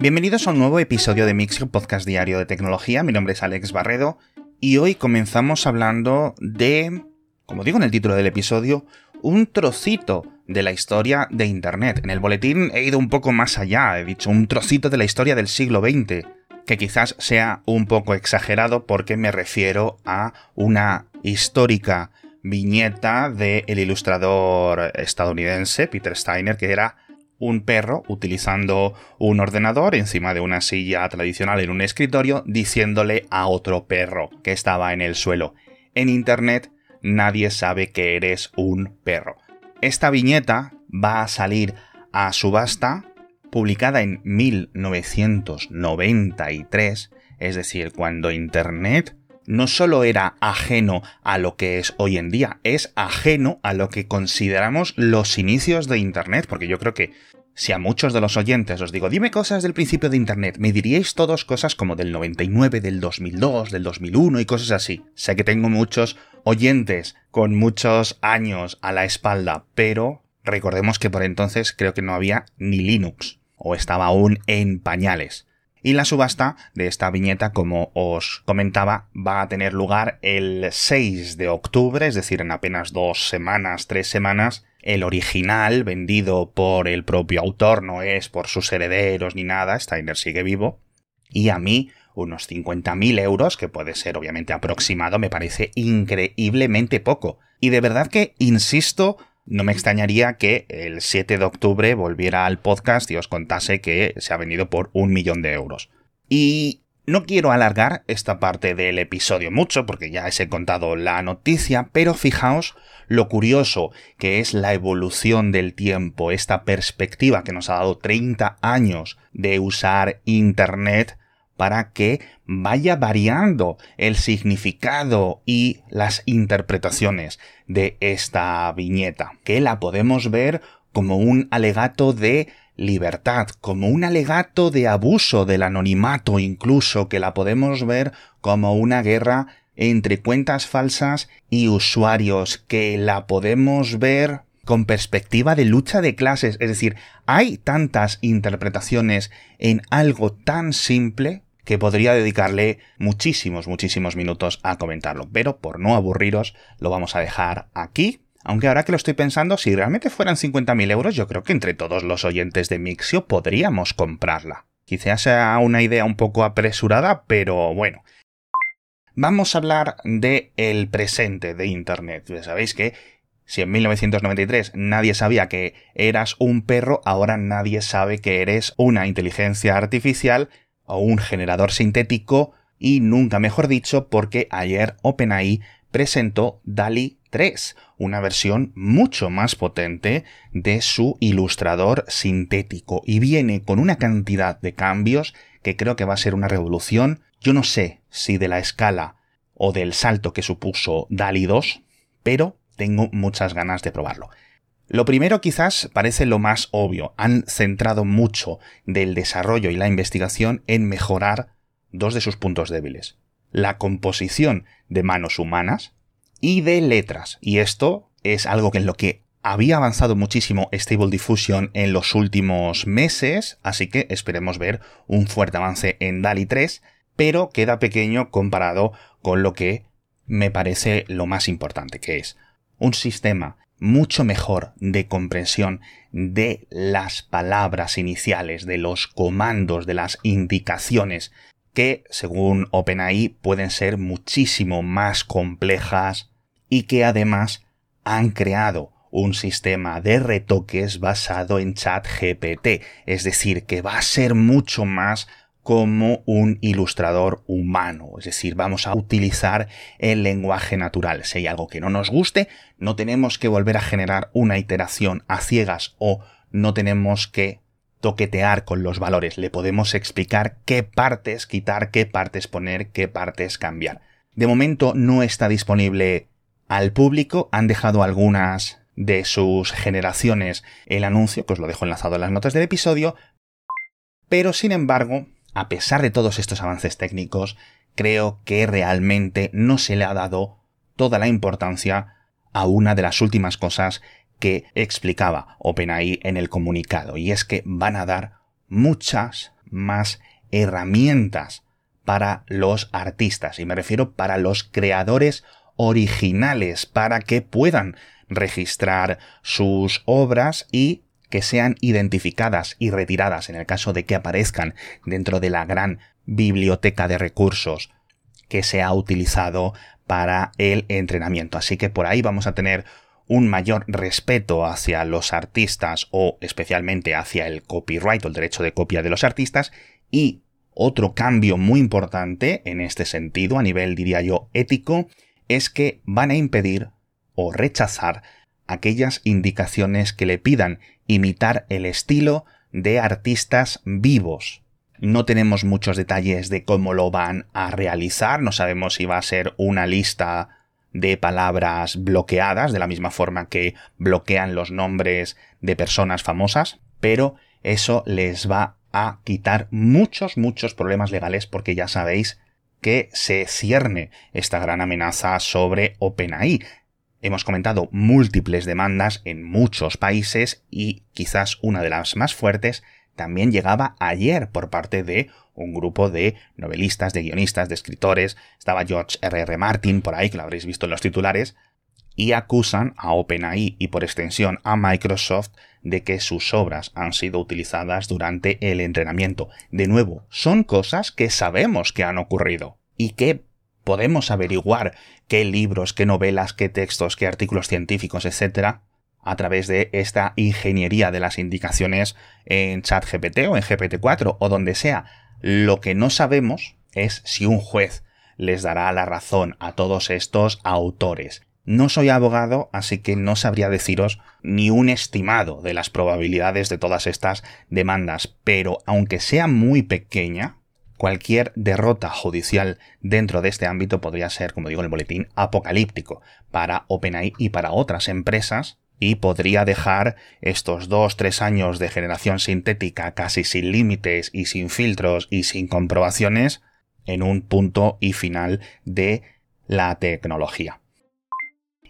Bienvenidos a un nuevo episodio de Mixio Podcast Diario de Tecnología. Mi nombre es Alex Barredo y hoy comenzamos hablando de, como digo en el título del episodio, un trocito de la historia de Internet. En el boletín he ido un poco más allá, he dicho un trocito de la historia del siglo XX, que quizás sea un poco exagerado porque me refiero a una histórica viñeta del ilustrador estadounidense Peter Steiner, que era un perro utilizando un ordenador encima de una silla tradicional en un escritorio diciéndole a otro perro que estaba en el suelo. En Internet nadie sabe que eres un perro. Esta viñeta va a salir a subasta publicada en 1993, es decir, cuando Internet no solo era ajeno a lo que es hoy en día, es ajeno a lo que consideramos los inicios de Internet, porque yo creo que si a muchos de los oyentes os digo, dime cosas del principio de Internet, me diríais todos cosas como del 99, del 2002, del 2001 y cosas así. Sé que tengo muchos oyentes con muchos años a la espalda, pero recordemos que por entonces creo que no había ni Linux, o estaba aún en pañales. Y la subasta de esta viñeta, como os comentaba, va a tener lugar el 6 de octubre, es decir, en apenas dos semanas, tres semanas. El original, vendido por el propio autor, no es por sus herederos ni nada, Steiner sigue vivo. Y a mí, unos 50.000 euros, que puede ser obviamente aproximado, me parece increíblemente poco. Y de verdad que, insisto, no me extrañaría que el 7 de octubre volviera al podcast y os contase que se ha vendido por un millón de euros. Y no quiero alargar esta parte del episodio mucho porque ya os he contado la noticia, pero fijaos lo curioso que es la evolución del tiempo, esta perspectiva que nos ha dado 30 años de usar Internet para que vaya variando el significado y las interpretaciones de esta viñeta, que la podemos ver como un alegato de libertad, como un alegato de abuso del anonimato incluso, que la podemos ver como una guerra entre cuentas falsas y usuarios, que la podemos ver con perspectiva de lucha de clases, es decir, hay tantas interpretaciones en algo tan simple que podría dedicarle muchísimos, muchísimos minutos a comentarlo, pero por no aburriros lo vamos a dejar aquí. Aunque ahora que lo estoy pensando, si realmente fueran 50.000 euros, yo creo que entre todos los oyentes de Mixio podríamos comprarla. Quizás sea una idea un poco apresurada, pero bueno. Vamos a hablar de el presente de Internet. Sabéis que si en 1993 nadie sabía que eras un perro, ahora nadie sabe que eres una inteligencia artificial o un generador sintético y nunca mejor dicho porque ayer OpenAI presentó DALI 3, una versión mucho más potente de su ilustrador sintético y viene con una cantidad de cambios que creo que va a ser una revolución. Yo no sé si de la escala o del salto que supuso DALI 2, pero tengo muchas ganas de probarlo. Lo primero quizás parece lo más obvio. Han centrado mucho del desarrollo y la investigación en mejorar dos de sus puntos débiles. La composición de manos humanas y de letras. Y esto es algo en lo que había avanzado muchísimo Stable Diffusion en los últimos meses, así que esperemos ver un fuerte avance en DALI 3, pero queda pequeño comparado con lo que me parece lo más importante, que es un sistema mucho mejor de comprensión de las palabras iniciales, de los comandos, de las indicaciones, que, según OpenAI, pueden ser muchísimo más complejas y que además han creado un sistema de retoques basado en ChatGPT, es decir, que va a ser mucho más como un ilustrador humano, es decir, vamos a utilizar el lenguaje natural. Si hay algo que no nos guste, no tenemos que volver a generar una iteración a ciegas o no tenemos que toquetear con los valores, le podemos explicar qué partes quitar, qué partes poner, qué partes cambiar. De momento no está disponible al público, han dejado algunas de sus generaciones el anuncio, que os lo dejo enlazado en las notas del episodio, pero sin embargo a pesar de todos estos avances técnicos, creo que realmente no se le ha dado toda la importancia a una de las últimas cosas que explicaba OpenAI en el comunicado, y es que van a dar muchas más herramientas para los artistas, y me refiero para los creadores originales, para que puedan registrar sus obras y que sean identificadas y retiradas en el caso de que aparezcan dentro de la gran biblioteca de recursos que se ha utilizado para el entrenamiento. Así que por ahí vamos a tener un mayor respeto hacia los artistas o especialmente hacia el copyright o el derecho de copia de los artistas y otro cambio muy importante en este sentido a nivel diría yo ético es que van a impedir o rechazar aquellas indicaciones que le pidan imitar el estilo de artistas vivos. No tenemos muchos detalles de cómo lo van a realizar, no sabemos si va a ser una lista de palabras bloqueadas, de la misma forma que bloquean los nombres de personas famosas, pero eso les va a quitar muchos, muchos problemas legales porque ya sabéis que se cierne esta gran amenaza sobre OpenAI. Hemos comentado múltiples demandas en muchos países y quizás una de las más fuertes también llegaba ayer por parte de un grupo de novelistas, de guionistas, de escritores. Estaba George R.R. R. Martin por ahí, que lo habréis visto en los titulares, y acusan a OpenAI y por extensión a Microsoft de que sus obras han sido utilizadas durante el entrenamiento. De nuevo, son cosas que sabemos que han ocurrido y que podemos averiguar qué libros, qué novelas, qué textos, qué artículos científicos, etcétera, a través de esta ingeniería de las indicaciones en ChatGPT o en GPT-4 o donde sea. Lo que no sabemos es si un juez les dará la razón a todos estos autores. No soy abogado, así que no sabría deciros ni un estimado de las probabilidades de todas estas demandas, pero aunque sea muy pequeña, cualquier derrota judicial dentro de este ámbito podría ser, como digo en el boletín, apocalíptico para OpenAI y para otras empresas y podría dejar estos dos, tres años de generación sintética casi sin límites y sin filtros y sin comprobaciones en un punto y final de la tecnología.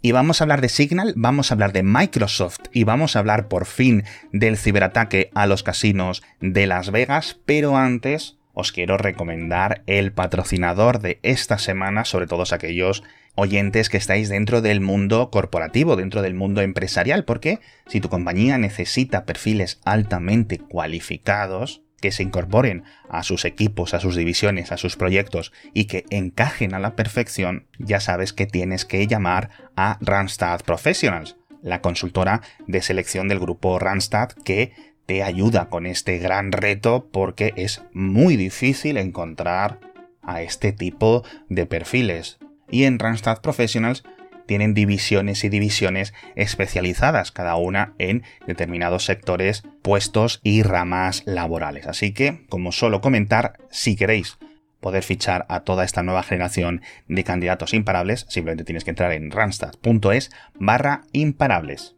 Y vamos a hablar de Signal, vamos a hablar de Microsoft y vamos a hablar por fin del ciberataque a los casinos de Las Vegas, pero antes os quiero recomendar el patrocinador de esta semana, sobre todos aquellos oyentes que estáis dentro del mundo corporativo, dentro del mundo empresarial, porque si tu compañía necesita perfiles altamente cualificados, que se incorporen a sus equipos, a sus divisiones, a sus proyectos y que encajen a la perfección, ya sabes que tienes que llamar a Randstad Professionals, la consultora de selección del grupo Randstad que te ayuda con este gran reto porque es muy difícil encontrar a este tipo de perfiles y en Randstad Professionals tienen divisiones y divisiones especializadas, cada una en determinados sectores, puestos y ramas laborales. Así que, como suelo comentar, si queréis poder fichar a toda esta nueva generación de candidatos imparables, simplemente tienes que entrar en randstad.es barra imparables.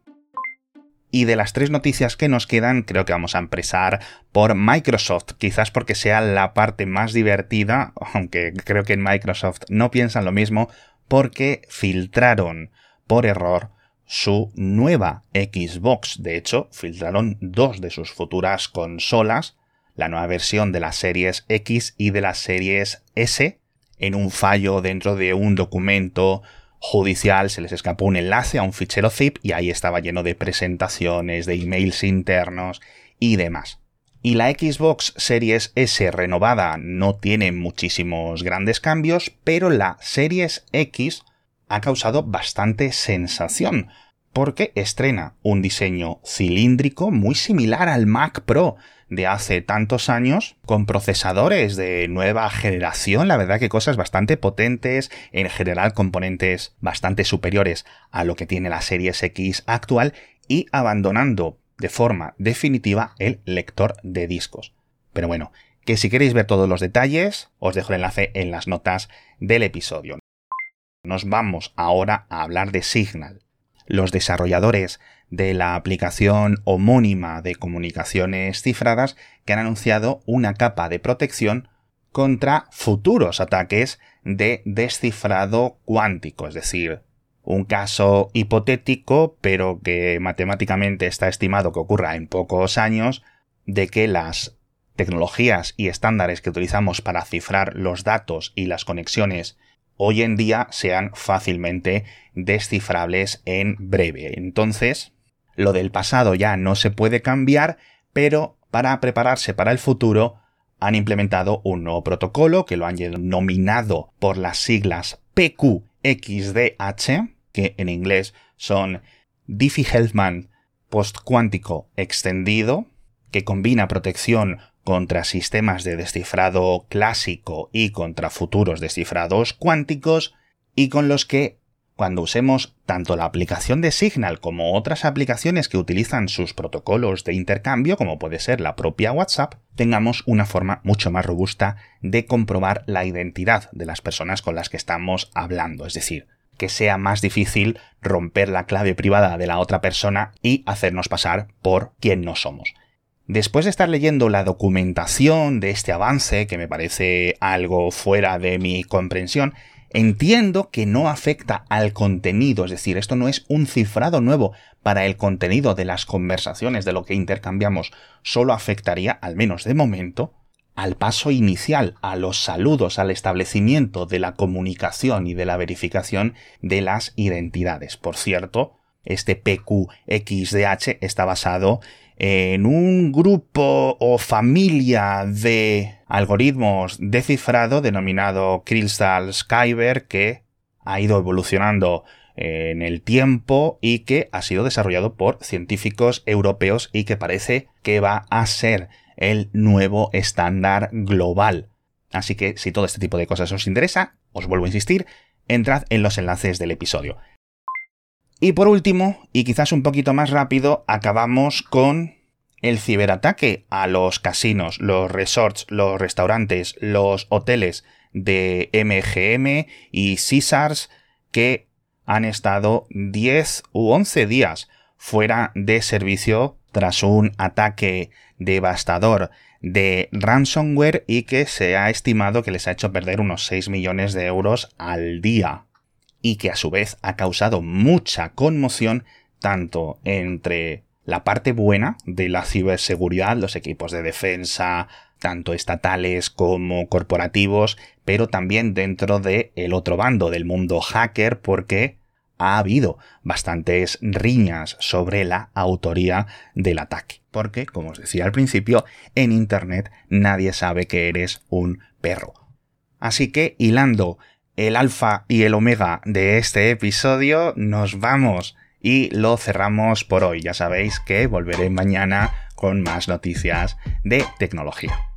Y de las tres noticias que nos quedan, creo que vamos a empezar por Microsoft, quizás porque sea la parte más divertida, aunque creo que en Microsoft no piensan lo mismo, porque filtraron por error su nueva Xbox. De hecho, filtraron dos de sus futuras consolas, la nueva versión de las series X y de las series S, en un fallo dentro de un documento judicial se les escapó un enlace a un fichero zip y ahí estaba lleno de presentaciones, de emails internos y demás. Y la Xbox Series S renovada no tiene muchísimos grandes cambios, pero la Series X ha causado bastante sensación, porque estrena un diseño cilíndrico muy similar al Mac Pro de hace tantos años, con procesadores de nueva generación, la verdad que cosas bastante potentes, en general componentes bastante superiores a lo que tiene la Series X actual, y abandonando de forma definitiva el lector de discos. Pero bueno, que si queréis ver todos los detalles, os dejo el enlace en las notas del episodio. Nos vamos ahora a hablar de Signal los desarrolladores de la aplicación homónima de comunicaciones cifradas que han anunciado una capa de protección contra futuros ataques de descifrado cuántico, es decir, un caso hipotético, pero que matemáticamente está estimado que ocurra en pocos años, de que las tecnologías y estándares que utilizamos para cifrar los datos y las conexiones hoy en día sean fácilmente descifrables en breve. Entonces, lo del pasado ya no se puede cambiar, pero para prepararse para el futuro han implementado un nuevo protocolo que lo han denominado por las siglas PQXDH, que en inglés son Diffie-Hellman postcuántico extendido, que combina protección contra sistemas de descifrado clásico y contra futuros descifrados cuánticos, y con los que, cuando usemos tanto la aplicación de Signal como otras aplicaciones que utilizan sus protocolos de intercambio, como puede ser la propia WhatsApp, tengamos una forma mucho más robusta de comprobar la identidad de las personas con las que estamos hablando. Es decir, que sea más difícil romper la clave privada de la otra persona y hacernos pasar por quien no somos. Después de estar leyendo la documentación de este avance, que me parece algo fuera de mi comprensión, entiendo que no afecta al contenido, es decir, esto no es un cifrado nuevo para el contenido de las conversaciones, de lo que intercambiamos, solo afectaría, al menos de momento, al paso inicial, a los saludos, al establecimiento de la comunicación y de la verificación de las identidades. Por cierto, este PQXDH está basado en un grupo o familia de algoritmos de cifrado denominado Crystal Skyber que ha ido evolucionando en el tiempo y que ha sido desarrollado por científicos europeos y que parece que va a ser el nuevo estándar global. Así que si todo este tipo de cosas os interesa, os vuelvo a insistir, entrad en los enlaces del episodio. Y por último, y quizás un poquito más rápido, acabamos con el ciberataque a los casinos, los resorts, los restaurantes, los hoteles de MGM y Caesars que han estado 10 u 11 días fuera de servicio tras un ataque devastador de ransomware y que se ha estimado que les ha hecho perder unos 6 millones de euros al día y que a su vez ha causado mucha conmoción tanto entre la parte buena de la ciberseguridad, los equipos de defensa, tanto estatales como corporativos, pero también dentro del el otro bando del mundo hacker, porque ha habido bastantes riñas sobre la autoría del ataque. Porque, como os decía al principio, en Internet nadie sabe que eres un perro. Así que, hilando el alfa y el omega de este episodio, nos vamos y lo cerramos por hoy. Ya sabéis que volveré mañana con más noticias de tecnología.